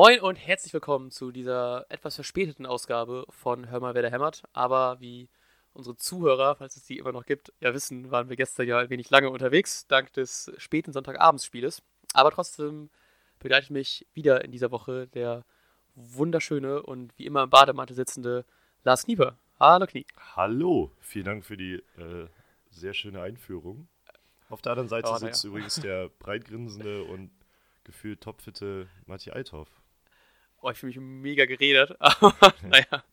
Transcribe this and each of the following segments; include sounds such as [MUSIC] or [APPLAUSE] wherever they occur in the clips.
Moin und herzlich willkommen zu dieser etwas verspäteten Ausgabe von Hör mal, wer da hämmert. Aber wie unsere Zuhörer, falls es die immer noch gibt, ja wissen, waren wir gestern ja ein wenig lange unterwegs, dank des späten Sonntagabendsspieles. Aber trotzdem begleitet mich wieder in dieser Woche der wunderschöne und wie immer im Bademantel sitzende Lars Knieper. Hallo Knie. Hallo, vielen Dank für die äh, sehr schöne Einführung. Auf der anderen Seite Oh, sitzt naja. übrigens der breitgrinsende und gefühlt topfitte Matti Althoff. Oh, ich fühle mich mega geredet, aber [LAUGHS] [LAUGHS] naja.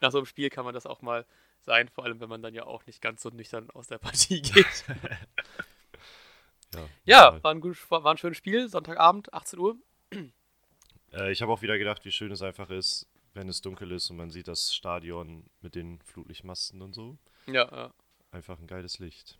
Nach so einem Spiel kann man das auch mal sein, vor allem wenn man dann ja auch nicht ganz so nüchtern aus der [LAUGHS] Partie geht. Ja, Ja, total. war ein, gut, war ein schönes Spiel, Sonntagabend, 18 Uhr. Äh, ich habe auch wieder gedacht, wie schön es einfach ist, wenn es dunkel ist und man sieht das Stadion mit den Flutlichtmasten und so. Ja, ja. Einfach ein geiles Licht.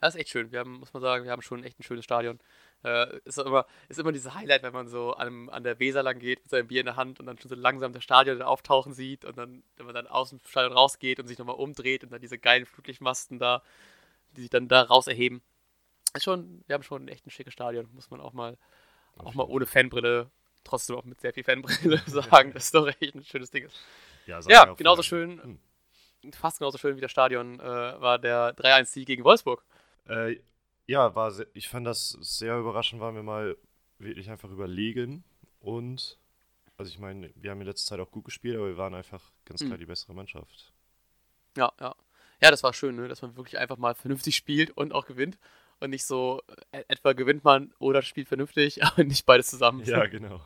Das ist echt schön. Wir haben, muss man sagen, wir haben schon echt ein schönes Stadion. Äh, ist, immer, ist immer dieses Highlight, wenn man so an, an der Weser lang geht mit seinem Bier in der Hand und dann schon so langsam das Stadion auftauchen sieht und dann, wenn man dann aus dem Stadion rausgeht und sich nochmal umdreht und dann diese geilen Flutlichtmasten da, die sich dann da raus erheben. Ist schon, wir haben schon echt ein schickes Stadion, muss man auch mal, auch mal ohne Fanbrille, trotzdem auch mit sehr viel Fanbrille [LAUGHS] sagen, dass es doch echt ein schönes Ding ist. Ja, Ja, genauso schön, Hm. fast genauso schön wie das Stadion äh, war der 3-1-Sieg gegen Wolfsburg. Äh, ja, war sehr, ich fand das sehr überraschend, waren wir mal wirklich einfach überlegen und also ich meine, wir haben in letzter Zeit auch gut gespielt, aber wir waren einfach ganz klar Mhm. die bessere Mannschaft. Ja, ja. Ja, das war schön, ne? dass man wirklich einfach mal vernünftig spielt und auch gewinnt. Und nicht so, äh, etwa gewinnt man oder spielt vernünftig, [LAUGHS] aber nicht beides zusammen. Ja, genau.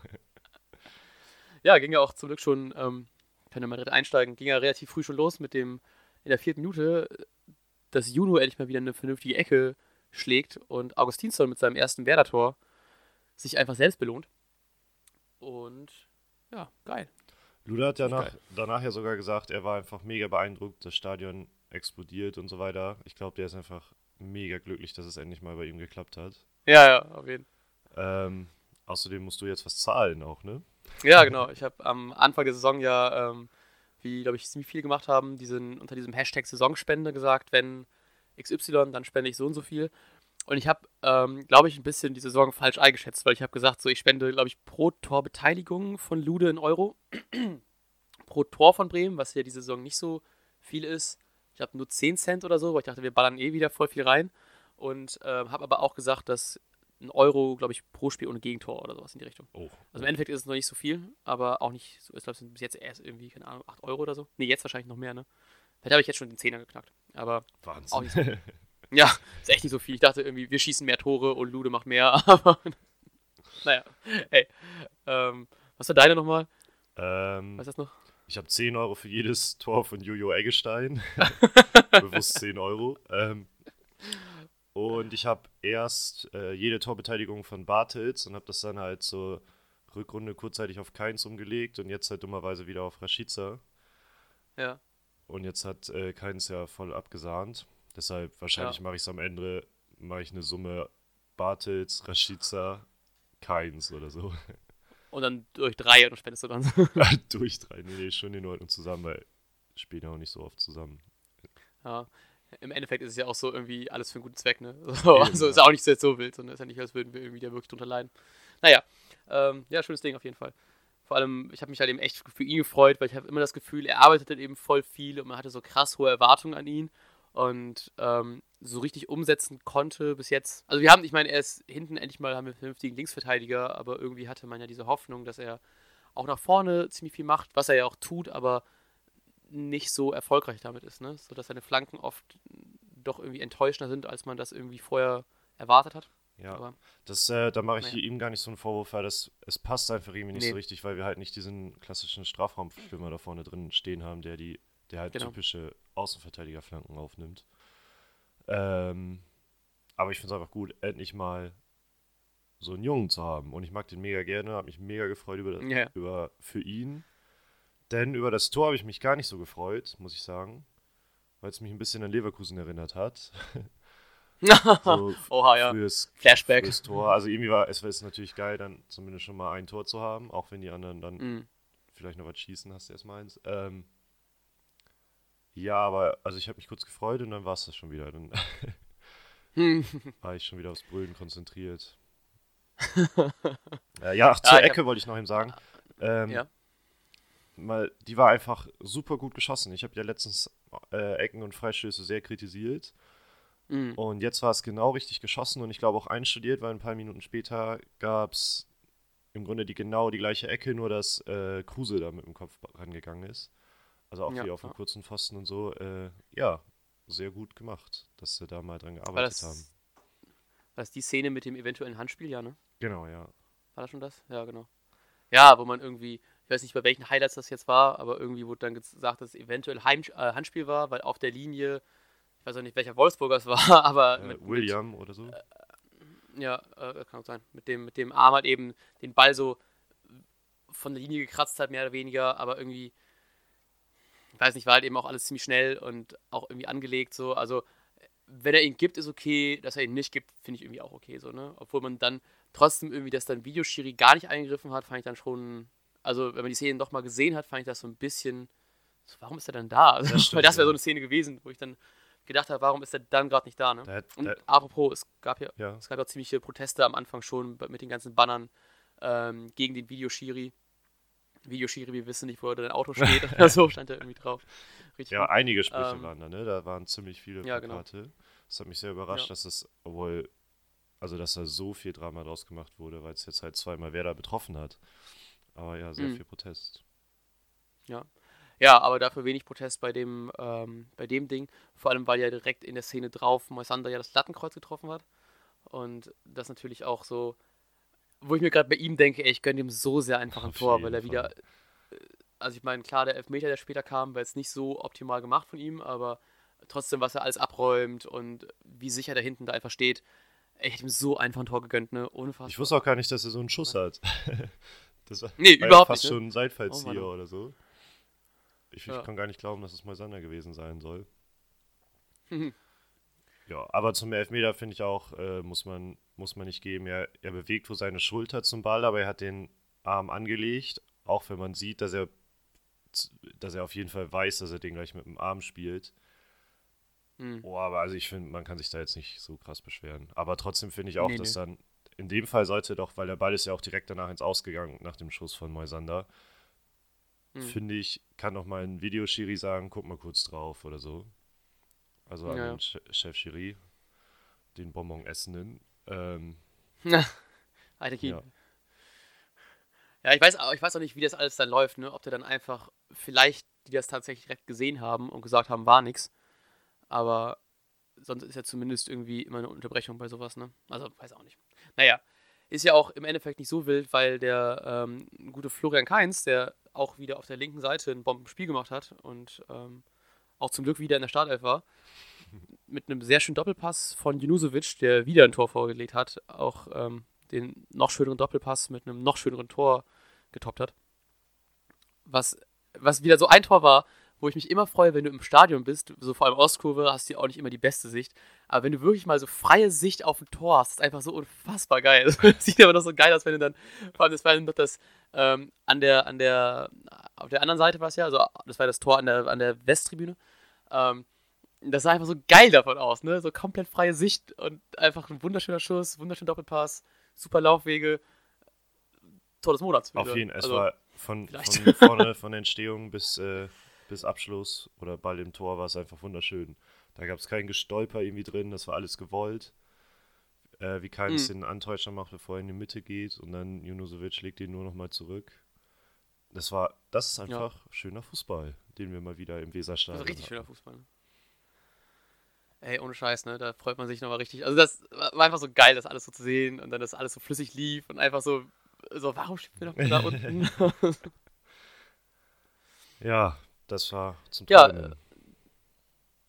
[LAUGHS] ja ging ja auch zum Glück schon, ähm, können wir mal direkt einsteigen, ging ja relativ früh schon los mit dem, in der vierten Minute, dass Juno endlich mal wieder eine vernünftige Ecke schlägt und Augustinsson mit seinem ersten Werder-Tor sich einfach selbst belohnt. Und ja, geil. Luda hat ja Geil. nach, danach ja sogar gesagt, er war einfach mega beeindruckt, das Stadion explodiert und so weiter. Ich glaube, der ist einfach mega glücklich, dass es endlich mal bei ihm geklappt hat. Ja, ja, auf jeden Fall. Ähm, außerdem musst du jetzt was zahlen auch, ne? Ja, genau. [LAUGHS] Ich habe am Anfang der Saison ja, ähm, wie glaube ich ziemlich viel gemacht haben, diesen, unter diesem Hashtag Saisonspende gesagt, wenn XY, dann spende ich so und so viel. Und ich habe, ähm, glaube ich, ein bisschen die Saison falsch eingeschätzt, weil ich habe gesagt, so ich spende, glaube ich, pro Tor Beteiligung von Lude in Euro. [CLEARS THROAT] pro Tor von Bremen, was ja diese Saison nicht so viel ist. Ich habe nur 10 Cent oder so, weil ich dachte, wir ballern eh wieder voll viel rein. Und ähm, habe aber auch gesagt, dass ein Euro, glaube ich, pro Spiel ohne Gegentor oder sowas in die Richtung. Oh. Also im Endeffekt ist es noch nicht so viel, aber auch nicht so. Ich glaube, es sind bis jetzt erst irgendwie, keine Ahnung, 8 Euro oder so. Nee, jetzt wahrscheinlich noch mehr, ne? Vielleicht habe ich jetzt schon den Zehner geknackt. Aber Wahnsinn. auch nicht so. [LAUGHS] ja, ist echt nicht so viel. Ich dachte irgendwie, wir schießen mehr Tore und Lude macht mehr, [LAUGHS] aber naja, ey. Ähm, was war deine nochmal? ähm, Weißt du das noch? Ich habe 10 Euro für jedes Tor von Jojo Eggestein. [LAUGHS] Bewusst 10 Euro. Ähm, und ich habe erst äh, jede Torbeteiligung von Bartels und habe das dann halt zur Rückrunde kurzzeitig auf Keins umgelegt und jetzt halt dummerweise wieder auf Rashica. Ja. Und jetzt hat äh, Keins ja voll abgesahnt. Deshalb wahrscheinlich Ja. mache ich es am Ende, mache ich eine Summe Bartels, Rashica, Keins oder so. [LAUGHS] Und dann durch drei und spendest du dann. [LAUGHS] Durch drei. Nee, nee, schon in Ordnung zusammen, weil spielen ja auch nicht so oft zusammen. ja. Im Endeffekt ist es ja auch so irgendwie alles für einen guten Zweck, ne? [LAUGHS] So, also ist auch nicht so jetzt so wild, sondern ist ja nicht, als würden wir irgendwie da wirklich drunter leiden. Naja, ähm, ja, schönes Ding auf jeden Fall. Vor allem, ich habe mich halt eben echt für ihn gefreut, weil ich habe immer das Gefühl, er arbeitet halt eben voll viel und man hatte so krass hohe Erwartungen an ihn und ähm, so richtig umsetzen konnte bis jetzt. Also wir haben, ich meine, er ist hinten endlich mal, haben wir einen vernünftigen Linksverteidiger, aber irgendwie hatte man ja diese Hoffnung, dass er auch nach vorne ziemlich viel macht, was er ja auch tut, aber nicht so erfolgreich damit ist, ne? So dass seine Flanken oft doch irgendwie enttäuschender sind, als man das irgendwie vorher erwartet hat. Ja, Aber das, äh, da mache ich naja. ihm gar nicht so einen Vorwurf, weil das, es passt einfach irgendwie nicht Nee. so richtig, weil wir halt nicht diesen klassischen Strafraumstürmer da vorne drin stehen haben, der die, der halt Genau. typische Außenverteidigerflanken aufnimmt. Ähm, aber ich finde es einfach gut, endlich mal so einen Jungen zu haben. Und ich mag den mega gerne, habe mich mega gefreut über, Ja. über für ihn. Denn über das Tor habe ich mich gar nicht so gefreut, muss ich sagen. Weil es mich ein bisschen an Leverkusen erinnert hat. [LAUGHS] [LAUGHS] So Oha, ja. frühes, Flashback. frühes Tor. Also irgendwie war es jetzt natürlich geil, dann zumindest schon mal ein Tor zu haben, auch wenn die anderen dann Mhm. vielleicht noch was schießen, hast du erstmal eins. Ähm, ja, aber also ich habe mich kurz gefreut und dann war es das schon wieder. Dann Hm. [LAUGHS] war ich schon wieder aufs Brüllen konzentriert. [LAUGHS] äh, ja, ach, zur Ecke wollte ich noch eben sagen. Ähm, ja. Mal, die war einfach super gut geschossen. Ich habe ja letztens äh, Ecken und Freistöße sehr kritisiert. Mhm. Und jetzt war es genau richtig geschossen und ich glaube auch einstudiert, weil ein paar Minuten später gab es im Grunde die genau die gleiche Ecke, nur dass äh, Kruse da mit dem Kopf rangegangen ist. Also auch ja, wie auf dem kurzen Pfosten und so. Äh, ja, sehr gut gemacht, dass sie da mal dran gearbeitet war das, haben. War das die Szene mit dem eventuellen Handspiel, ja, ne? Genau, ja. War das schon das? Ja, genau. Ja, wo man irgendwie, ich weiß nicht, bei welchen Highlights das jetzt war, aber irgendwie wurde dann gesagt, dass es eventuell Heim, äh, Handspiel war, weil auf der Linie ich weiß auch nicht, welcher Wolfsburger es war, [LAUGHS] aber. Äh, mit, William mit, oder so? Äh, ja, äh, kann auch sein. Mit dem, mit dem Arm halt eben den Ball so von der Linie gekratzt hat, mehr oder weniger, aber irgendwie, ich weiß nicht, war halt eben auch alles ziemlich schnell und auch irgendwie angelegt so. Also, wenn er ihn gibt, ist okay, dass er ihn nicht gibt, finde ich irgendwie auch okay so, ne? Obwohl man dann trotzdem irgendwie, dass dann Videoschiri gar nicht eingegriffen hat, fand ich dann schon, also wenn man die Szene doch mal gesehen hat, fand ich das so ein bisschen, so, warum ist er dann da? Also, das [LAUGHS] Weil das wäre so eine Szene gewesen, wo ich dann gedacht habe, warum ist er dann gerade nicht da, ne? Der, und der, apropos, es gab ja, ja, es gab ja ziemliche Proteste am Anfang schon mit den ganzen Bannern ähm, gegen den Videoschiri. Videoschiri, wir wissen nicht, wo dein Auto steht [LAUGHS] oder so, stand da irgendwie drauf. Richtig ja, gut. einige Sprüche ähm, waren da, ne? Da waren ziemlich viele ja, Genau. Das hat mich sehr überrascht, ja. dass es, obwohl, also dass da so viel Drama draus gemacht wurde, weil es jetzt halt zweimal wer da betroffen hat. Aber ja, sehr mhm. viel Protest. Ja. Ja, aber dafür wenig Protest bei dem, ähm, bei dem Ding. Vor allem, weil ja direkt in der Szene drauf Moisander ja das Lattenkreuz getroffen hat. Und das natürlich auch so, wo ich mir gerade bei ihm denke, ey, ich gönne ihm so sehr einfach ein Tor, weil er Fall. wieder. Äh, also ich meine, klar, der Elfmeter, der später kam, war jetzt nicht so optimal gemacht von ihm, aber trotzdem, was er alles abräumt und wie sicher da hinten da einfach steht, ey, ich hätte ihm so einfach ein Tor gegönnt, ne? Unfassbar. Ich wusste auch gar nicht, dass er so einen Schuss hat. [LAUGHS] das war, nee, überhaupt fast nicht, ne? schon ein Seitfallzieher oh, oder so. Ich, ja. ich kann gar nicht glauben, dass es Moisander gewesen sein soll. ja, aber zum Elfmeter finde ich auch, äh, muss, man, muss man nicht geben. Er, er bewegt wohl seine Schulter zum Ball, aber er hat den Arm angelegt, auch wenn man sieht, dass er, dass er auf jeden Fall weiß, dass er den gleich mit dem Arm spielt. Mhm. Oh, aber also ich finde, man kann sich da jetzt nicht so krass beschweren. Aber trotzdem finde ich auch, nee, dass nee. dann in dem Fall sollte doch, weil der Ball ist ja auch direkt danach ins Ausgegangen, nach dem Schuss von Moisander hm. finde ich, kann noch mal ein Videoschiri sagen, guck mal kurz drauf oder so. Also an ja. den Chef Schiri, den Bonbon Essenden. Ähm, [LAUGHS] Alter Kind. Ja. ja, ich weiß, ich weiß auch nicht, wie das alles dann läuft, ne? Ob der dann einfach, vielleicht die das tatsächlich direkt gesehen haben und gesagt haben, war nix. Aber sonst ist ja zumindest irgendwie immer eine Unterbrechung bei sowas, ne? Also, weiß auch nicht. Naja, ist ja auch im Endeffekt nicht so wild, weil der ähm, gute Florian Kainz, der auch wieder auf der linken Seite ein Bombenspiel gemacht hat und ähm, auch zum Glück wieder in der Startelf war, [LAUGHS] mit einem sehr schönen Doppelpass von Junusovic, der wieder ein Tor vorgelegt hat, auch ähm, den noch schöneren Doppelpass mit einem noch schöneren Tor getoppt hat. Was, was wieder so ein Tor war, wo ich mich immer freue, wenn du im Stadion bist, so vor allem Ostkurve, hast du auch nicht immer die beste Sicht. Aber wenn du wirklich mal so freie Sicht auf ein Tor hast, ist einfach so unfassbar geil. [LAUGHS] Das sieht aber noch so geil aus, wenn du dann, vor allem das war noch das ähm, an der, an der, auf der anderen Seite war es ja, also das war das Tor an der, an der Westtribüne. Ähm, das sah einfach so geil davon aus, ne? So komplett freie Sicht und einfach ein wunderschöner Schuss, wunderschöner Doppelpass, super Laufwege. Tor des Monats. Auf jeden Fall. Es also, war von, von vorne, von Entstehung bis äh, bis Abschluss oder Ball im Tor war es einfach wunderschön. Da gab es kein Gestolper irgendwie drin, das war alles gewollt. Äh, wie keines mhm. den Antäuscher macht, bevor er in die Mitte geht und dann Junusovic legt ihn nur noch mal zurück. Das war, das ist einfach ja. schöner Fußball, den wir mal wieder im Weserstadion ist richtig schöner Fußball. Ne? Ey, ohne Scheiß, ne? Da freut man sich nochmal richtig. Also das war einfach so geil, das alles so zu sehen und dann, dass alles so flüssig lief und einfach so, so warum steht wir noch da unten? [LAUGHS] ja, das war zum Träumen. Ja,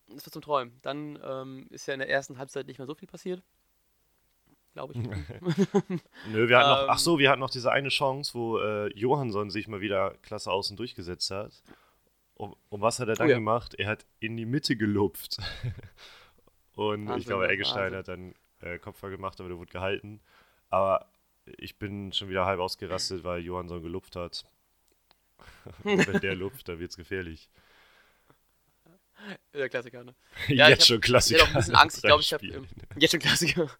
das war zum Träumen. Dann ähm, ist ja in der ersten Halbzeit nicht mehr so viel passiert. Glaube ich. [LAUGHS] Nö, wir hatten noch, ach so, ähm. wir hatten noch diese eine Chance, wo äh, Johansson sich mal wieder klasse außen durchgesetzt hat. Und, und was hat er dann oh, ja. gemacht? Er hat in die Mitte gelupft. [LAUGHS] und Wahnsinn, ich glaube, Eggestein hat dann äh, Kopfball gemacht, aber der wurde gehalten. Aber ich bin schon wieder halb ausgerastet, weil Johansson gelupft hat. [LAUGHS] Wenn der [LAUGHS] lupft, dann wird es gefährlich. Der Klassiker, ne? [LAUGHS] Ja, jetzt hab, schon Klassiker. Ich hatte auch ein bisschen Angst. Ich glaube, ich habe. Jetzt schon Klassiker.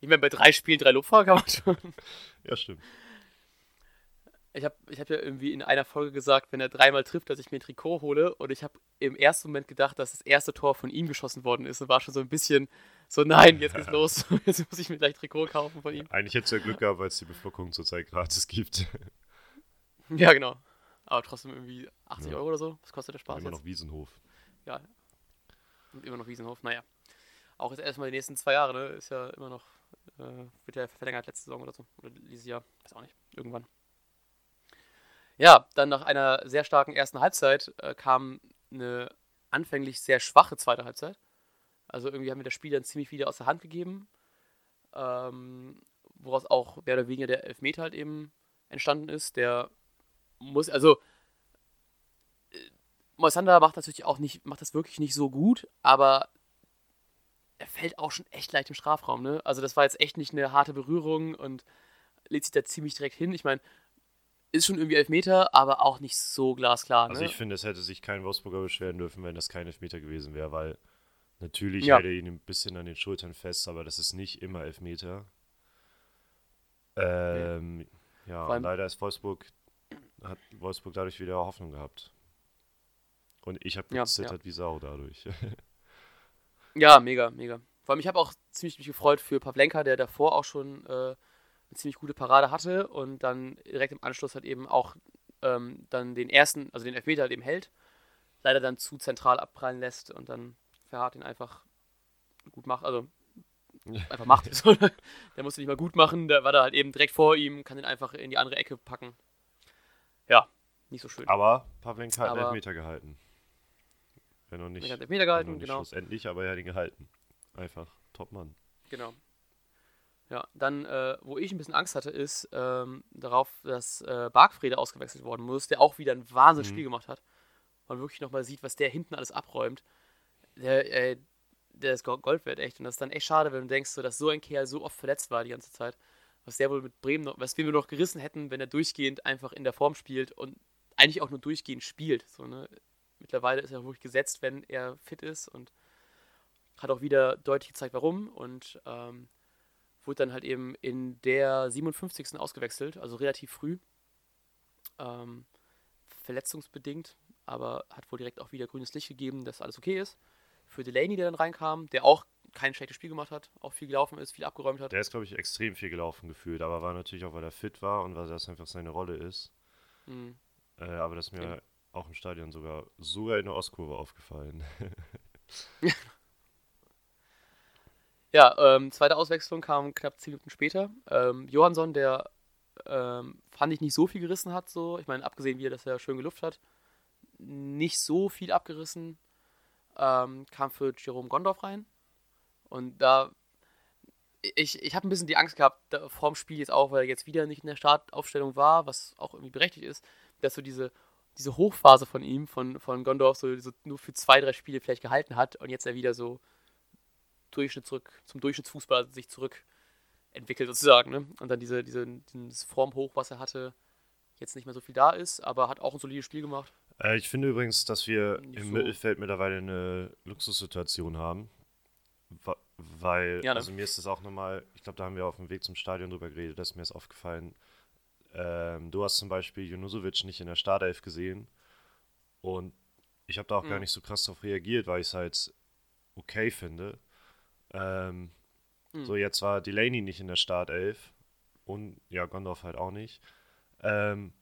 Ich meine, bei drei Spielen drei Lupfer kann man schon. Ja, stimmt. Ich habe ich hab ja irgendwie in einer Folge gesagt, wenn er dreimal trifft, dass ich mir ein Trikot hole. Und ich habe im ersten Moment gedacht, dass das erste Tor von ihm geschossen worden ist. Und war schon so ein bisschen so, nein, jetzt geht's los. Jetzt muss ich mir gleich ein Trikot kaufen von ihm. Eigentlich hättest du ja Glück gehabt, weil es die Beflockung zurzeit gratis gibt. [LAUGHS] Ja, genau. Aber trotzdem irgendwie 80 Ja. Euro oder so. Was kostet der Spaß Immer jetzt? noch Wiesenhof. Ja. Und immer noch Wiesenhof. Naja. Auch jetzt erstmal die nächsten zwei Jahre, ne? Ist ja immer noch, äh, wird ja verlängert letzte Saison oder so. Oder dieses Jahr. Weiß auch nicht. Irgendwann. Ja, dann nach einer sehr starken ersten Halbzeit äh, kam eine anfänglich sehr schwache zweite Halbzeit. Also irgendwie haben wir das Spiel dann ziemlich wieder aus der Hand gegeben. Ähm, woraus auch mehr oder weniger der Elfmeter halt eben entstanden ist. Der muss, also Moisander macht natürlich auch nicht, macht das wirklich nicht so gut, aber er fällt auch schon echt leicht im Strafraum, ne? Also das war jetzt echt nicht eine harte Berührung und legt sich da ziemlich direkt hin. Ich meine, ist schon irgendwie Elfmeter, aber auch nicht so glasklar, ne? Also ich finde, es hätte sich kein Wolfsburger beschweren dürfen, wenn das kein Elfmeter gewesen wäre, weil natürlich Ja. hält er ihn ein bisschen an den Schultern fest, aber das ist nicht immer Elfmeter. Ähm, ja, allem- und leider ist Wolfsburg, hat Wolfsburg dadurch wieder Hoffnung gehabt. Und ich habe Ja, gezittert wie Sau dadurch. [LAUGHS] Ja, mega, mega. Vor allem, ich habe auch ziemlich mich gefreut für Pavlenka, der davor auch schon äh, eine ziemlich gute Parade hatte und dann direkt im Anschluss halt eben auch ähm, dann den ersten, also den Elfmeter halt eben hält, leider dann zu zentral abprallen lässt und dann Verhardt ihn einfach gut macht, also [LAUGHS] einfach macht. [LAUGHS] Der musste nicht mal gut machen, der war da halt eben direkt vor ihm, kann den einfach in die andere Ecke packen. Ja, nicht so schön. aber Pavlenka hat einen Aber- Elfmeter gehalten. Wenn noch nicht, Er hat Elfmeter wenn noch gehalten, nicht genau. schlussendlich, aber er hat ihn gehalten. Einfach Topmann. Genau. Ja, dann, äh, wo ich ein bisschen Angst hatte, ist ähm, darauf, dass äh, Bargfrede ausgewechselt worden muss, der auch wieder ein Wahnsinnsspiel Mhm. gemacht hat. Man wirklich nochmal sieht, was der hinten alles abräumt. Der, äh, der ist Go- Gold wert, echt. Und das ist dann echt schade, wenn du denkst, so, dass so ein Kerl so oft verletzt war die ganze Zeit. Was der wohl mit Bremen noch, was wir noch gerissen hätten, wenn er durchgehend einfach in der Form spielt und eigentlich auch nur durchgehend spielt. So, ne? Mittlerweile ist er wirklich gesetzt, wenn er fit ist und hat auch wieder deutlich gezeigt, warum. Und ähm, wurde dann halt eben in der 57. ausgewechselt, also relativ früh. Ähm, verletzungsbedingt, aber hat wohl direkt auch wieder grünes Licht gegeben, dass alles okay ist. Für Delaney, der dann reinkam, der auch kein schlechtes Spiel gemacht hat, auch viel gelaufen ist, viel abgeräumt hat. Der ist, glaube ich, extrem viel gelaufen gefühlt, aber war natürlich auch, weil er fit war und weil das einfach seine Rolle ist. Mhm. Äh, aber das ist mir Eben. auch im Stadion sogar, sogar in der Ostkurve aufgefallen. [LAUGHS] Ja, ähm, zweite Auswechslung kam knapp 10 Minuten später. Ähm, Johansson, der ähm, fand ich nicht so viel gerissen hat, so. Ich meine, abgesehen, wie er das ja schön geluft hat, nicht so viel abgerissen. Ähm, kam für Jerome Gondorf rein. Und da, ich, ich habe ein bisschen die Angst gehabt, da, vorm Spiel jetzt auch, weil er jetzt wieder nicht in der Startaufstellung war, was auch irgendwie berechtigt ist, dass so diese, diese Hochphase von ihm, von, von Gondorf, so, so nur für zwei, drei Spiele vielleicht gehalten hat und jetzt er wieder so Durchschnitt zurück, zum Durchschnittsfußball sich zurück entwickelt sozusagen, ne? Und dann diese, diese, dieses Formhoch, was er hatte, jetzt nicht mehr so viel da ist, aber hat auch ein solides Spiel gemacht. äh, ich finde übrigens, dass wir Nicht im so. Mittelfeld mittlerweile eine Luxussituation haben. Weil, Ja, ne? also mir ist das auch nochmal, ich glaube, da haben wir auf dem Weg zum Stadion drüber geredet, dass mir ist aufgefallen, ähm, du hast zum Beispiel Junusovic nicht in der Startelf gesehen und ich habe da auch gar Mhm. nicht so krass darauf reagiert, weil ich es halt okay finde. Ähm, Mhm. So, jetzt war Delaney nicht in der Startelf und ja, Gondorf halt auch nicht. Ähm,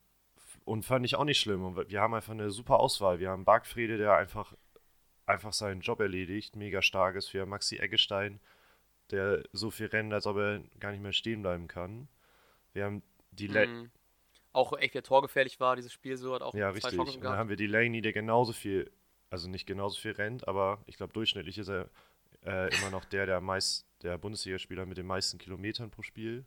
und fand ich auch nicht schlimm. Und wir haben einfach eine super Auswahl. Wir haben Bargfrede, der einfach, einfach seinen Job erledigt, mega stark ist. Haben Maxi Eggestein, der so viel rennt, als ob er gar nicht mehr stehen bleiben kann. Wir haben die Mhm. Auch echt, wer torgefährlich war, dieses Spiel so, hat auch Ja, zwei richtig. Chancen Und dann haben wir Delaney, der genauso viel, also nicht genauso viel rennt, aber ich glaube, durchschnittlich ist er äh, immer noch der, der meist, der Bundesligaspieler mit den meisten Kilometern pro Spiel.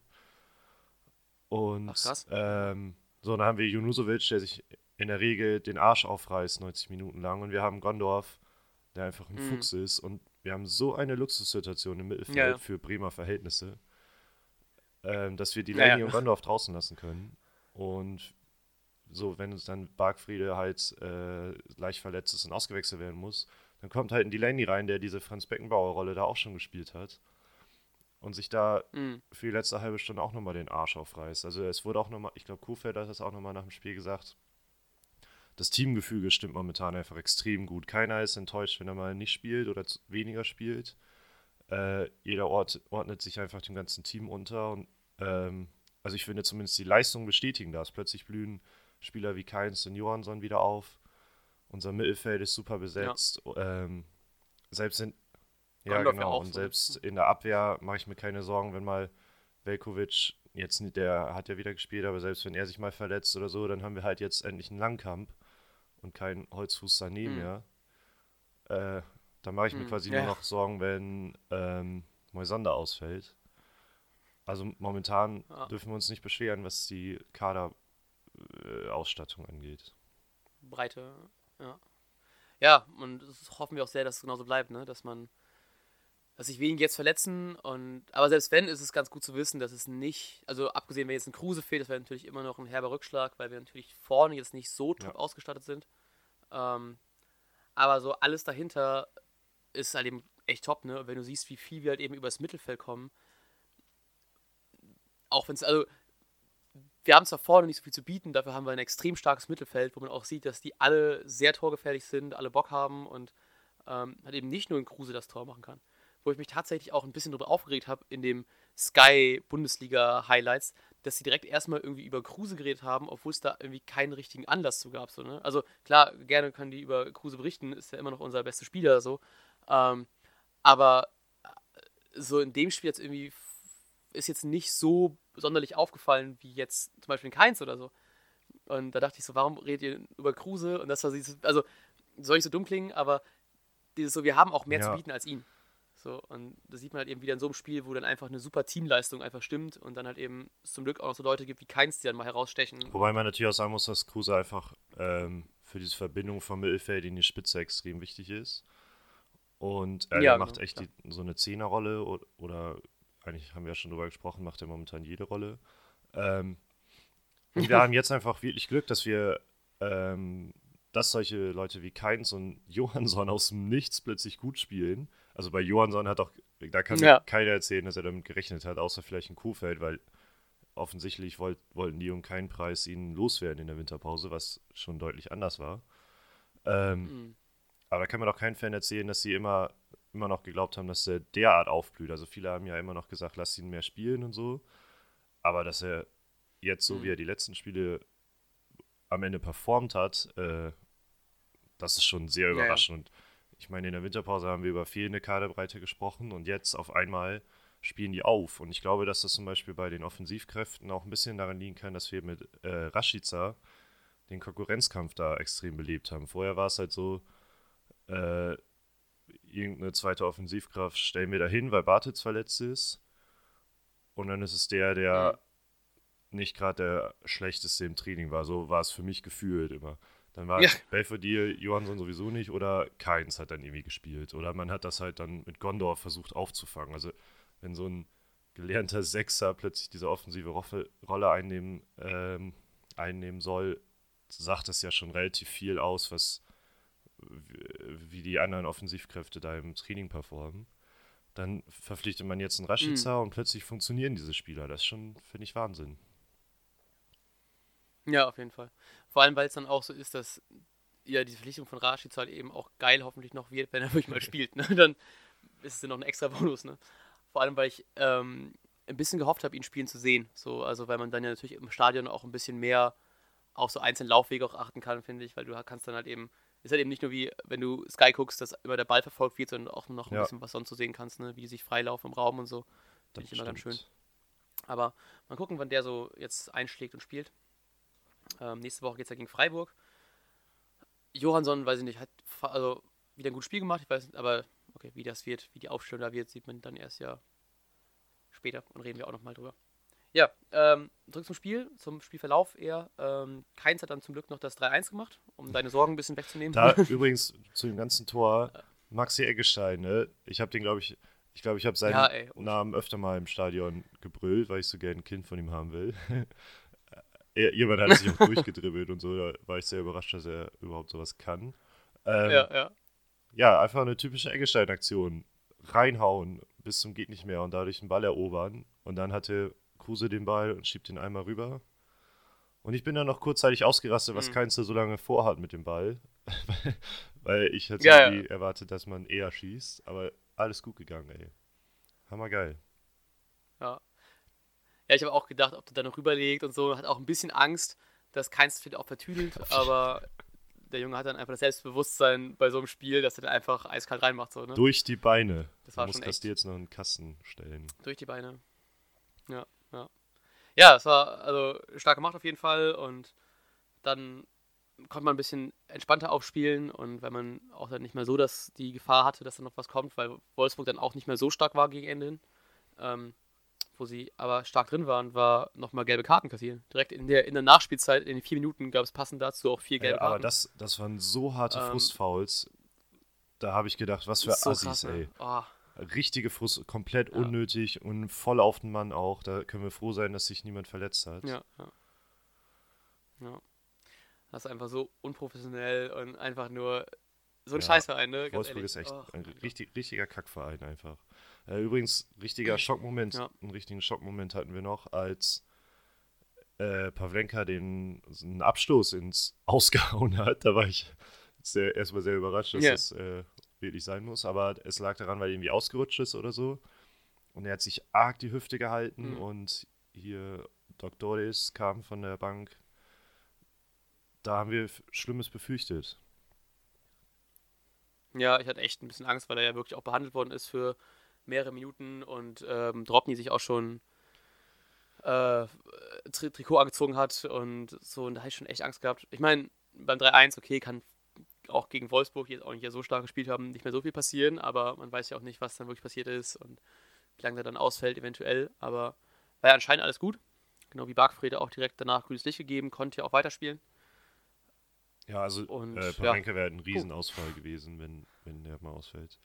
Und Ach, krass. Ähm, so, dann haben wir Junusovic, der sich in der Regel den Arsch aufreißt, 90 Minuten lang. Und wir haben Gondorf, der einfach ein Mhm. Fuchs ist. Und wir haben so eine Luxussituation im Mittelfeld Ja, ja. für Bremer Verhältnisse, ähm, dass wir Delaney ja. und Gondorf draußen lassen können. Und so, wenn uns dann Bargfriede halt äh, leicht verletzt ist und ausgewechselt werden muss, dann kommt halt ein Delaney rein, der diese Franz Beckenbauer-Rolle da auch schon gespielt hat. und sich da Mhm. für die letzte halbe Stunde auch nochmal den Arsch aufreißt. Also es wurde auch nochmal, ich glaube, Kuhfeld hat das auch nochmal nach dem Spiel gesagt. Das Teamgefüge stimmt momentan einfach extrem gut. Keiner ist enttäuscht, wenn er mal nicht spielt oder weniger spielt. Äh, jeder Ort ordnet sich einfach dem ganzen Team unter. Und, ähm, also ich finde zumindest die Leistung bestätigen das. Plötzlich blühen Spieler wie Keins und Johansson wieder auf. Unser Mittelfeld ist super besetzt. Ähm, selbst in ja, ja genau. und selbst in der Abwehr mache ich mir keine Sorgen, wenn mal Velkovic jetzt der hat ja wieder gespielt, aber selbst wenn er sich mal verletzt oder so, dann haben wir halt jetzt endlich einen Langkamp und keinen Holzfuß daneben Mhm. mehr. Äh, da mache ich mir Mhm. quasi Ja. nur noch Sorgen, wenn ähm, Moisander ausfällt. Also momentan Ja. dürfen wir uns nicht beschweren, was die Kaderausstattung angeht. Breite, ja. Ja, und das hoffen wir auch sehr, dass es genauso bleibt, ne? Dass man, dass sich wenige jetzt verletzen und aber selbst wenn, ist es ganz gut zu wissen, dass es nicht, also abgesehen, wenn jetzt ein Kruse fehlt, das wäre natürlich immer noch ein herber Rückschlag, weil wir natürlich vorne jetzt nicht so top Ja. ausgestattet sind. Ähm, aber so alles dahinter ist halt eben echt top, ne? Und wenn du siehst, wie viel wir halt eben übers Mittelfeld kommen, auch wenn es, also wir haben zwar vorne nicht so viel zu bieten, dafür haben wir ein extrem starkes Mittelfeld, wo man auch sieht, dass die alle sehr torgefährlich sind, alle Bock haben und ähm, halt eben nicht nur ein Kruse das Tor machen kann. Wo ich mich tatsächlich auch ein bisschen darüber aufgeregt habe in dem Sky Bundesliga Highlights, dass sie direkt erstmal irgendwie über Kruse geredet haben, obwohl es da irgendwie keinen richtigen Anlass zu gab. So, ne? Also klar, gerne können die über Kruse berichten, ist ja immer noch unser bester Spieler so. Ähm, aber äh, so in dem Spiel jetzt irgendwie ist jetzt nicht so sonderlich aufgefallen wie jetzt zum Beispiel in Keins oder so. Und da dachte ich so, warum redet ihr über Kruse? Und das war dieses, also soll ich so dumm klingen, aber dieses so, wir haben auch mehr Ja. zu bieten als ihn. So, und das sieht man halt eben wieder in so einem Spiel, wo dann einfach eine super Teamleistung einfach stimmt und dann halt eben es zum Glück auch noch so Leute gibt wie Keins, die dann mal herausstechen. Wobei man natürlich auch sagen muss, dass Kruse einfach ähm, für diese Verbindung vom Mittelfeld in die Spitze extrem wichtig ist. Und er Ja, macht genau, echt die, so eine Zehnerrolle oder, oder eigentlich haben wir ja schon drüber gesprochen, macht er momentan jede Rolle. Ähm, und wir [LAUGHS] haben jetzt einfach wirklich Glück, dass wir, ähm, dass solche Leute wie Keins und Johansson aus dem Nichts plötzlich gut spielen. Also bei Johansson hat auch, da kann Ja. mir keiner erzählen, dass er damit gerechnet hat, außer vielleicht ein Kuhfeld, weil offensichtlich wollt, wollten die um keinen Preis ihn loswerden in der Winterpause, was schon deutlich anders war. Ähm, Mhm. aber da kann mir doch kein Fan erzählen, dass sie immer, immer noch geglaubt haben, dass er derart aufblüht. Also viele haben ja immer noch gesagt, lass ihn mehr spielen und so. Aber dass er jetzt, so Mhm. wie er die letzten Spiele am Ende performt hat, äh, das ist schon sehr Ja, ja. Ich meine, in der Winterpause haben wir über fehlende Kaderbreite gesprochen und jetzt auf einmal spielen die auf. Und ich glaube, dass das zum Beispiel bei den Offensivkräften auch ein bisschen daran liegen kann, dass wir mit äh, Rashica den Konkurrenzkampf da extrem belebt haben. Vorher war es halt so, äh, irgendeine zweite Offensivkraft stellen wir dahin, weil Bartitz verletzt ist. Und dann ist es der, der nicht gerade der schlechteste im Training war. So war es für mich gefühlt immer. Dann war Ja. Belfodil, Johansson sowieso nicht oder Keins hat dann irgendwie gespielt. Oder man hat das halt dann mit Gondor versucht aufzufangen. Also wenn so ein gelernter Sechser plötzlich diese offensive Rolle einnehmen, ähm, einnehmen soll, sagt das ja schon relativ viel aus, was wie- die anderen Offensivkräfte da im Training performen. Dann verpflichtet man jetzt einen Rashica und plötzlich funktionieren diese Spieler. Das ist schon, finde ich, Wahnsinn. Ja, auf jeden Fall. Vor allem, weil es dann auch so ist, dass ja diese Verpflichtung von Rashica halt eben auch geil hoffentlich noch wird, wenn er [LAUGHS] wirklich mal spielt. Ne? Dann ist es ja noch ein extra Bonus. Ne? Vor allem, weil ich ähm, ein bisschen gehofft habe, ihn spielen zu sehen. So, also weil man dann ja natürlich im Stadion auch ein bisschen mehr auf so einzelne Laufwege auch achten kann, finde ich, weil du kannst dann halt eben, ist halt eben nicht nur wie, wenn du Sky guckst, dass immer der Ball verfolgt wird, sondern auch noch ein Ja. bisschen was sonst so sehen kannst, ne? wie die sich freilaufen im Raum und so. Finde ich immer ganz schön. Aber mal gucken, wann der so jetzt einschlägt und spielt. Ähm, nächste Woche geht es ja gegen Freiburg. Johansson, weiß ich nicht, hat also wieder ein gutes Spiel gemacht, ich weiß nicht, aber okay, wie das wird, wie die Aufstellung da wird, sieht man dann erst ja später und reden wir auch nochmal drüber. Ja, ähm, zurück zum Spiel, zum Spielverlauf eher. Ähm, Keins hat dann zum Glück noch das 3-1 gemacht, um deine Sorgen ein bisschen wegzunehmen. Da [LAUGHS] übrigens zu dem ganzen Tor, Maxi Eggestein, ne? Ich habe den, glaube ich, ich glaube, ich habe seinen Ja. Namen öfter mal im Stadion gebrüllt, weil ich so gerne ein Kind von ihm haben will. [LAUGHS] Jemand hat sich auch durchgedribbelt und so, da war ich sehr überrascht, dass er überhaupt sowas kann. Ähm, ja, ja. Ja, einfach eine typische Eggestein-Aktion. Reinhauen, bis zum geht nicht mehr und dadurch den Ball erobern. Und dann hatte Kruse den Ball und schiebt ihn einmal rüber. Und ich bin dann noch kurzzeitig ausgerastet, was Mhm. Keinze so lange vorhat mit dem Ball. [LAUGHS] Weil ich hätte Ja, ja. irgendwie erwartet, dass man eher schießt. Aber alles gut gegangen, ey. Hammergeil. Ja. Ja, ich habe auch gedacht, ob der da noch rüberlegt und so. Hat auch ein bisschen Angst, dass keins vielleicht auch vertüdelt. [LAUGHS] aber der Junge hat dann einfach das Selbstbewusstsein bei so einem Spiel, dass er dann einfach eiskalt reinmacht. So, ne? Durch die Beine. Das du war musst schon das echt- dir jetzt noch einen Kasten stellen. Durch die Beine. Ja, ja. Ja, es war also stark gemacht auf jeden Fall und dann konnte man ein bisschen entspannter aufspielen und wenn man auch dann nicht mehr so dass die Gefahr hatte, dass da noch was kommt, weil Wolfsburg dann auch nicht mehr so stark war gegen Ende hin, ähm, wo sie aber stark drin waren, war nochmal gelbe Karten kassieren. Direkt in der, in der Nachspielzeit, in den vier Minuten gab es passend dazu auch vier gelbe Ey, aber Karten. das, das waren so harte Ähm, Frustfouls. Da habe ich gedacht, was für so Assis, krass, ey. ne? Oh, Richtige Frust, komplett Ja. unnötig und voll auf den Mann auch. Da können wir froh sein, dass sich niemand verletzt hat. Ja, ja. Ja. Das ist einfach so unprofessionell und einfach nur so ein Ja, Scheißverein, ne? Ganz Wolfsburg ehrlich. ist echt Oh, ein richtig, richtiger Kackverein einfach. Äh, übrigens, richtiger Schockmoment, Ja. einen richtigen Schockmoment hatten wir noch, als äh, Pavlenka den einen Abstoß ins [LAUGHS] Ausgehauen hat. Da war ich sehr, erstmal sehr überrascht, dass Ja. das äh, wirklich sein muss. Aber es lag daran, weil er irgendwie ausgerutscht ist oder so. Und er hat sich arg die Hüfte gehalten Mhm. und hier Doktoris kam von der Bank. Da haben wir Schlimmes befürchtet. Ja, ich hatte echt ein bisschen Angst, weil er ja wirklich auch behandelt worden ist für mehrere Minuten und ähm, Dropny sich auch schon äh, Tri Trikot angezogen hat und so, und da habe ich schon echt Angst gehabt. Ich meine, beim 3-1, okay, kann auch gegen Wolfsburg, die jetzt auch nicht so stark gespielt haben, nicht mehr so viel passieren, aber man weiß ja auch nicht, was dann wirklich passiert ist und wie lange der dann ausfällt eventuell, aber war ja anscheinend alles gut. Genau wie Bargfrede auch direkt danach grünes Licht gegeben, konnte ja auch weiterspielen. Ja, also Und, äh, ja. Pavlenka wäre ein Riesenausfall gewesen, wenn, wenn der mal ausfällt.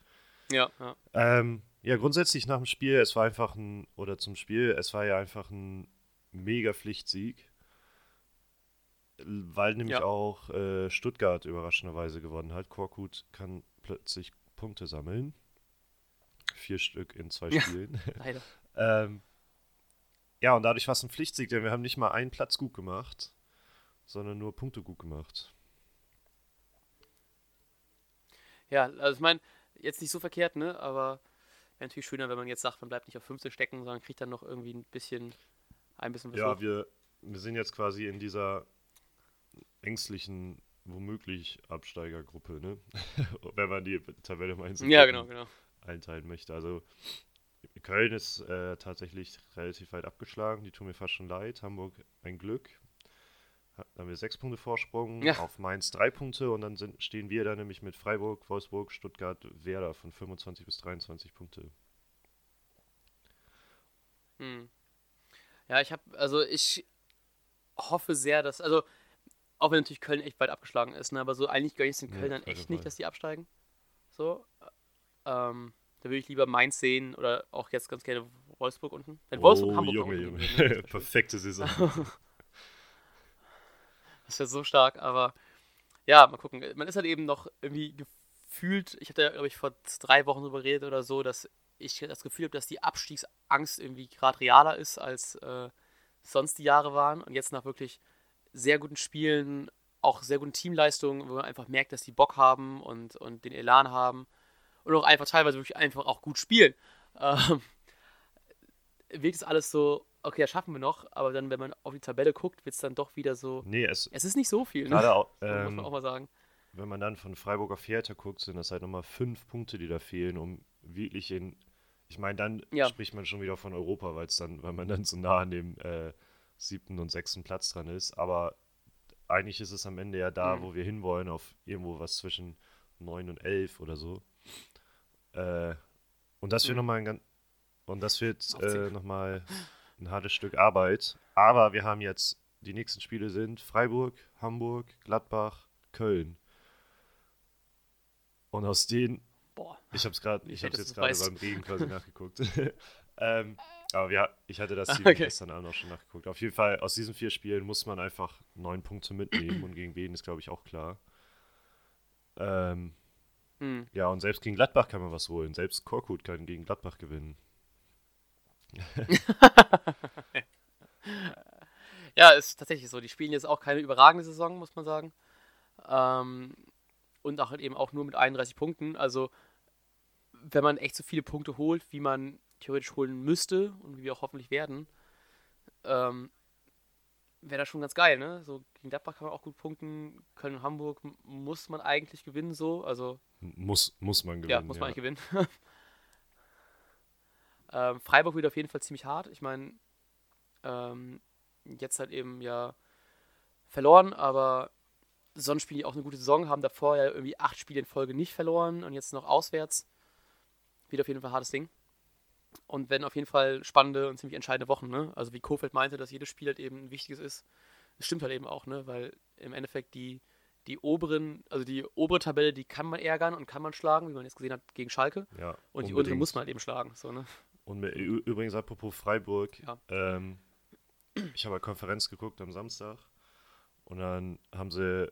Ja, ja. Ähm, ja, grundsätzlich nach dem Spiel, es war einfach ein, oder zum Spiel, es war ja einfach ein mega Pflichtsieg, weil nämlich Ja. auch äh, Stuttgart überraschenderweise gewonnen hat. Korkut kann plötzlich Punkte sammeln. Vier Stück in zwei Ja. Spielen. [LAUGHS] Leider. [LAUGHS] ähm, ja, und dadurch war es ein Pflichtsieg, denn wir haben nicht mal einen Platz gut gemacht, sondern nur Punkte gut gemacht. Ja, also ich meine, jetzt nicht so verkehrt, ne? Aber wäre natürlich schöner, wenn man jetzt sagt, man bleibt nicht auf 15 stecken, sondern kriegt dann noch irgendwie ein bisschen, ein bisschen was Ja, wir, wir sind jetzt quasi in dieser ängstlichen, womöglich Absteigergruppe, ne? [LAUGHS] Wenn man die Tabelle mal ja, genau, genau. einteilen möchte. Also Köln ist äh, tatsächlich relativ weit abgeschlagen, die tun mir fast schon leid. Hamburg ein Glück. Haben wir sechs Punkte Vorsprung, Ja. auf Mainz drei Punkte und dann sind, stehen wir da nämlich mit Freiburg, Wolfsburg, Stuttgart, Werder von 25 bis 23 Punkte. Hm. Ja, ich habe, also ich hoffe sehr, dass, also auch wenn natürlich Köln echt weit abgeschlagen ist, ne, aber so eigentlich gönne ich es den Kölnern jeden echt nicht, dass die absteigen. So. Ähm, da würde ich lieber Mainz sehen oder auch jetzt ganz gerne Wolfsburg unten. Wenn Wolfsburg Hamburg Oh, Junge, unten Junge. würde, ne. [LAUGHS] Perfekte Saison. [LAUGHS] Das wäre so stark, aber ja, mal gucken. Man ist halt eben noch irgendwie gefühlt, ich hatte ja, glaube ich, vor drei Wochen drüber geredet oder so, dass ich das Gefühl habe, dass die Abstiegsangst irgendwie gerade realer ist, als äh, sonst die Jahre waren. Und jetzt nach wirklich sehr guten Spielen, auch sehr guten Teamleistungen, wo man einfach merkt, dass die Bock haben und, und den Elan haben und auch einfach teilweise wirklich einfach auch gut spielen. Ähm, wirkt es alles so, okay, das schaffen wir noch, aber dann, wenn man auf die Tabelle guckt, wird es dann doch wieder so, Nee, es, es ist nicht so viel, ne? auch, [LAUGHS] So muss ähm, man auch mal sagen. wenn man dann von Freiburg auf Hertha guckt, sind das halt nochmal fünf Punkte, die da fehlen, um wirklich in. Ich meine, dann Ja. spricht man schon wieder von Europa, weil es dann, weil man dann so nah an dem äh, siebten und sechsten Platz dran ist. Aber eigentlich ist es am Ende ja da, Mhm. wo wir hinwollen, auf irgendwo was zwischen neun und elf oder so. Äh, und das wird Mhm. nochmal ein ganz. Und das wird äh, nochmal ein hartes Stück Arbeit. Aber wir haben jetzt, die nächsten Spiele sind Freiburg, Hamburg, Gladbach, Köln. Und aus denen, Boah. ich habe es gerade, ich habe jetzt gerade beim Regen quasi [LAUGHS] nachgeguckt. [LAUGHS] ähm, aber ja, ich hatte das [LAUGHS] Team okay. gestern Abend auch schon nachgeguckt. Auf jeden Fall, aus diesen vier Spielen muss man einfach neun Punkte mitnehmen und gegen wen ist, glaube ich, auch klar. Ähm, Hm. Ja, und selbst gegen Gladbach kann man was holen. Selbst Korkut kann gegen Gladbach gewinnen. [LAUGHS] Ja, ist tatsächlich so. Die spielen jetzt auch keine überragende Saison, muss man sagen. Ähm, und auch halt eben auch nur mit 31 Punkten. Also, wenn man echt so viele Punkte holt, wie man theoretisch holen müsste und wie wir auch hoffentlich werden, ähm, wäre das schon ganz geil, ne? So gegen Gladbach kann man auch gut punkten. Köln und Hamburg muss man eigentlich gewinnen, so. Also, Muss, muss man gewinnen. ja, muss man eigentlich gewinnen. [LAUGHS] ähm, Freiburg wird auf jeden Fall ziemlich hart. Ich meine, ähm, jetzt halt eben ja verloren, aber sonst spielen die auch eine gute Saison, haben davor ja irgendwie acht Spiele in Folge nicht verloren und jetzt noch auswärts. Wird auf jeden Fall ein hartes Ding. Und werden auf jeden Fall spannende und ziemlich entscheidende Wochen, ne? Also wie Kofeld meinte, dass jedes Spiel halt eben ein wichtiges ist. Das stimmt halt eben auch, ne? Weil im Endeffekt die, die oberen, also die obere Tabelle, die kann man ärgern und kann man schlagen, wie man jetzt gesehen hat, gegen Schalke. Ja, Und die unbedingt. untere muss man halt eben schlagen. So, ne? Und mir- ü- übrigens, apropos Freiburg, Ja. ähm, ich habe eine Konferenz geguckt am Samstag und dann haben sie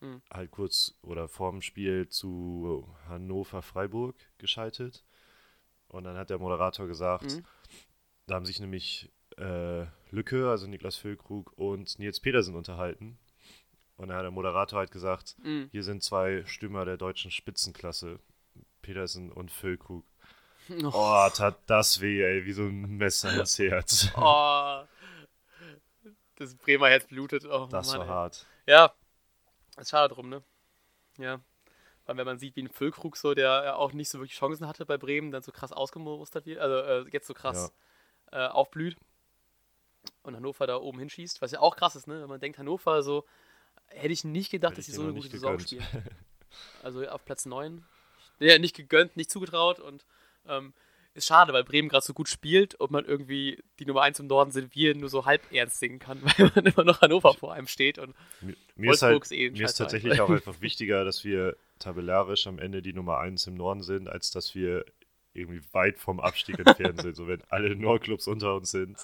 Mhm. halt kurz oder vorm Spiel zu Hannover-Freiburg geschaltet. Und dann hat der Moderator gesagt, Mhm. da haben sich nämlich äh, Lücke, also Niklas Füllkrug und Nils Petersen unterhalten. Und dann hat der Moderator halt gesagt, Mhm. hier sind zwei Stürmer der deutschen Spitzenklasse, Petersen und Füllkrug. Oh, tat das weh, ey, wie so ein Messer ins Herz. [LAUGHS] Oh. Das Bremer Herz blutet. Oh, Das Mann, war ey. hart. Ja, ist schade drum, ne? Ja. Weil wenn man sieht, wie ein Füllkrug so, der ja auch nicht so wirklich Chancen hatte bei Bremen, dann so krass ausgemustert wird, also äh, jetzt so krass äh, aufblüht und Hannover da oben hinschießt, was ja auch krass ist, ne? Wenn man denkt, Hannover so, hätte ich nicht gedacht, Hätte dass sie so eine gute Saison spielen. [LAUGHS] Also auf Platz 9. Ja, nicht gegönnt, nicht zugetraut und ähm, ist schade, weil Bremen gerade so gut spielt und man irgendwie die Nummer 1 im Norden sind wir nur so halb ernst singen kann, [LAUGHS] weil man immer noch Hannover vor einem steht und Mir, mir ist, halt, eh mir ist Scheißverein. tatsächlich auch [LAUGHS] einfach wichtiger, dass wir tabellarisch am Ende die Nummer 1 im Norden sind, als dass wir irgendwie weit vom Abstieg entfernt sind. So wenn alle Nordclubs unter uns sind.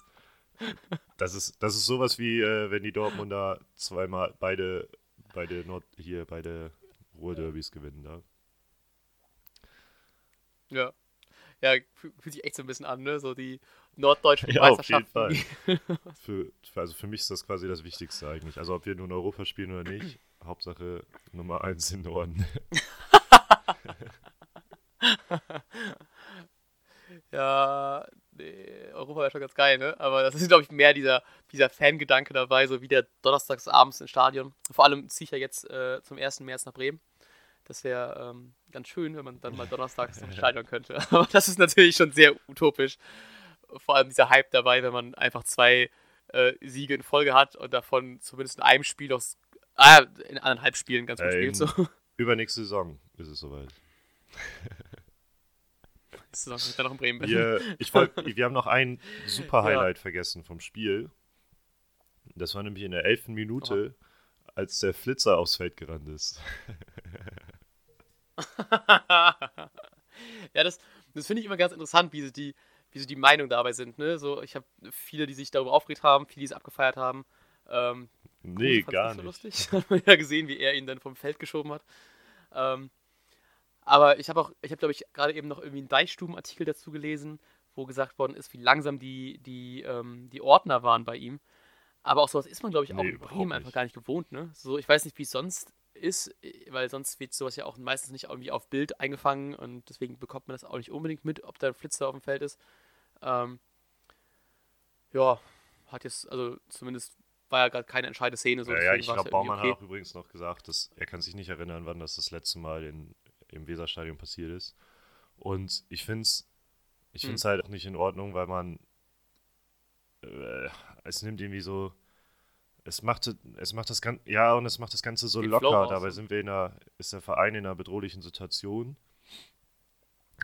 Das ist, das ist sowas wie, äh, wenn die Dortmunder zweimal beide, beide Nord, hier beide Ruhrderbys gewinnen. Da. Ja. Ja, fü- fühlt sich echt so ein bisschen an, ne? So die norddeutschen Ja, auf jeden Meisterschaften. [LAUGHS] Für, also für mich ist das quasi das Wichtigste eigentlich. Also ob wir nun Europa spielen oder nicht, Hauptsache Nummer 1 im Norden. [LAUGHS] Ja, nee, Europa wäre schon ganz geil, ne? Aber das ist, glaube ich, mehr dieser, dieser Fangedanke dabei, so wie der donnerstags abends im Stadion. Vor allem ziehe ich ja jetzt äh, zum 1. März nach Bremen. Das wäre ähm, ganz schön, wenn man dann mal donnerstags [LAUGHS] im Stadion könnte. [LAUGHS] Aber das ist natürlich schon sehr utopisch. Vor allem dieser Hype dabei, wenn man einfach zwei äh, Siege in Folge hat und davon zumindest in einem Spiel aus, ah, in anderthalb Spielen ganz gut Äh, spielt. So. [LAUGHS] Übernächste Saison ist es soweit. Das ist auch dann noch in Bremen. bin. Wir, ich wollt, wir haben noch ein super Ja. Highlight vergessen vom Spiel. Das war nämlich in der elften Minute, als der Flitzer aufs Feld gerannt ist. [LAUGHS] ja, das, das finde ich immer ganz interessant, wie so die, wie so die Meinungen dabei sind. Ne? So, ich habe viele, die sich darüber aufgeregt haben, viele, die es abgefeiert haben. Ähm, Nee, fand's gar so nicht. lustig. [LAUGHS] Hat man ja gesehen, wie er ihn dann vom Feld geschoben hat. Ähm, aber ich habe auch, ich habe glaube ich gerade eben noch irgendwie einen Deichstuben-Artikel dazu gelesen, wo gesagt worden ist, wie langsam die, die, ähm, die Ordner waren bei ihm. Aber auch sowas ist man, glaube ich, auch Nee, in Bremen einfach gar nicht gewohnt. Ne? So, ich weiß nicht, wie es sonst ist, weil sonst wird sowas ja auch meistens nicht irgendwie auf Bild eingefangen und deswegen bekommt man das auch nicht unbedingt mit, ob da ein Flitzer auf dem Feld ist. Ähm, ja, hat jetzt, also zumindest war ja gerade keine entscheidende Szene. So, Ja, ja, ich glaube, Baumann okay. hat auch übrigens noch gesagt, dass er kann sich nicht erinnern, wann das das letzte Mal in, im Weserstadion passiert ist. Und ich finde es ich find's halt auch nicht in Ordnung, weil man äh, es nimmt irgendwie so es macht, es macht das Ganze, ja, und es macht das Ganze so Den locker. Dabei ne? sind wir in einer, ist der Verein in einer bedrohlichen Situation.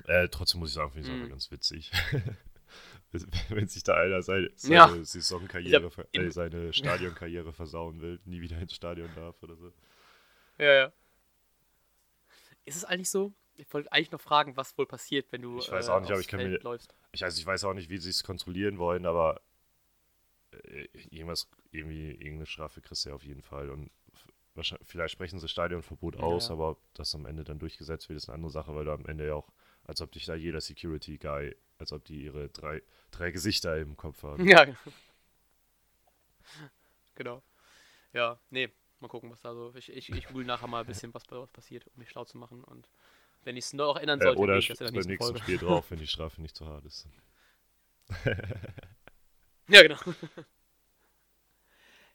Äh, trotzdem muss ich sagen, finde ich es einfach ganz witzig. [LAUGHS] Wenn sich da einer seine, seine Ja. Saisonkarriere, äh, seine [LAUGHS] Stadionkarriere versauen will, nie wieder ins Stadion darf oder so. Ja, ja. Ist es eigentlich so? Ich wollte eigentlich noch fragen, was wohl passiert, wenn du Ich weiß äh, auch nicht, aber ich kann Feld mir- läufst. Ich weiß, ich weiß auch nicht, wie sie es kontrollieren wollen, aber äh, irgendwas, irgendwie, irgendeine Strafe kriegst du ja auf jeden Fall. Und wahrscheinlich, vielleicht sprechen sie Stadionverbot aus, ja. aber ob das am Ende dann durchgesetzt wird, ist eine andere Sache, weil du am Ende ja auch, als ob dich da jeder Security-Guy, als ob die ihre drei, drei Gesichter im Kopf haben. [LAUGHS] Ja, genau. genau. Ja, nee, mal gucken, was da so. Ich, ich, ich google nachher mal ein bisschen, was bei was passiert, um mich schlau zu machen. Und wenn ich es noch ändern Äh, sollte, oder dann es ich das in beim der nächsten nächsten Folge. Spiel drauf, wenn die [LAUGHS] Strafe nicht zu hart ist. [LAUGHS] Ja, genau. [LAUGHS]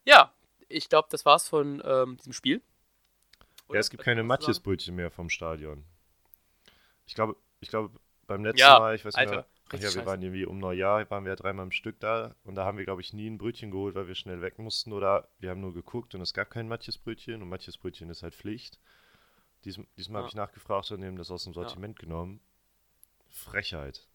ja, ich glaube, das war's von ähm, diesem Spiel. Ja, es gibt keine? Matjesbrötchen mehr vom Stadion. Ich glaube, ich glaube, beim letzten Ja, Mal, ich weiß Alter, nicht mehr, ja, wir waren irgendwie um Neujahr, waren wir ja dreimal am Stück da und da haben wir, glaube ich, nie ein Brötchen geholt, weil wir schnell weg mussten oder wir haben nur geguckt und es gab kein Matjesbrötchen und Matjesbrötchen ist halt Pflicht. Dies, diesmal Ja. habe ich nachgefragt und haben das aus dem Sortiment genommen. Frechheit.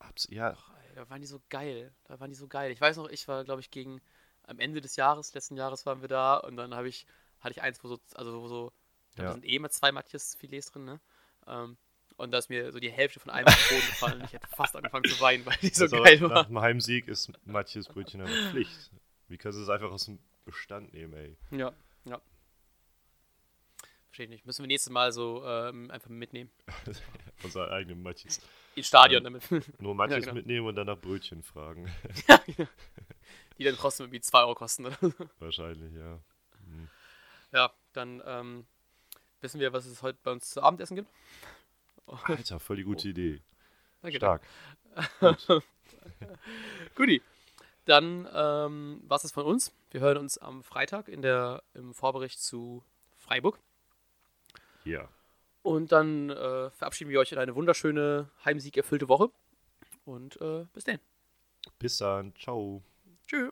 Hab's, ja, Da waren die so geil. Da waren die so geil. Ich weiß noch, ich war, glaube ich, gegen am Ende des Jahres, letzten Jahres waren wir da und dann habe ich, hatte ich eins, wo so, also wo so, Ja. da sind eh immer zwei Matjes-Filets drin, ne? Ähm, und da ist mir so die Hälfte von einem auf den Boden gefallen und ich hätte fast angefangen zu weinen, weil die so Also geil nach war. dem Heimsieg ist Matjesbrötchen einfach Pflicht. Wie kannst du es einfach aus dem Bestand nehmen, ey? Ja, ja. Verstehe ich nicht. Müssen wir nächstes Mal so ähm, einfach mitnehmen. [LAUGHS] Unser eigenen Matjes. Ins Stadion Ähm, damit. [LAUGHS] Nur Matjes genau. mitnehmen und dann nach Brötchen fragen. [LAUGHS] die dann trotzdem irgendwie 2 Euro kosten oder. Wahrscheinlich, ja. Hm. Ja, dann ähm, wissen wir, was es heute bei uns zu Abendessen gibt. Alter, voll die gute Idee. Danke, Stark. [LAUGHS] Guti. Dann ähm, was ist von uns. Wir hören uns am Freitag in der, im Vorbericht zu Freiburg. Ja. Und dann äh, verabschieden wir euch in eine wunderschöne, heimsiegerfüllte Woche. Und äh, bis dann. Bis dann. Ciao. Tschüss.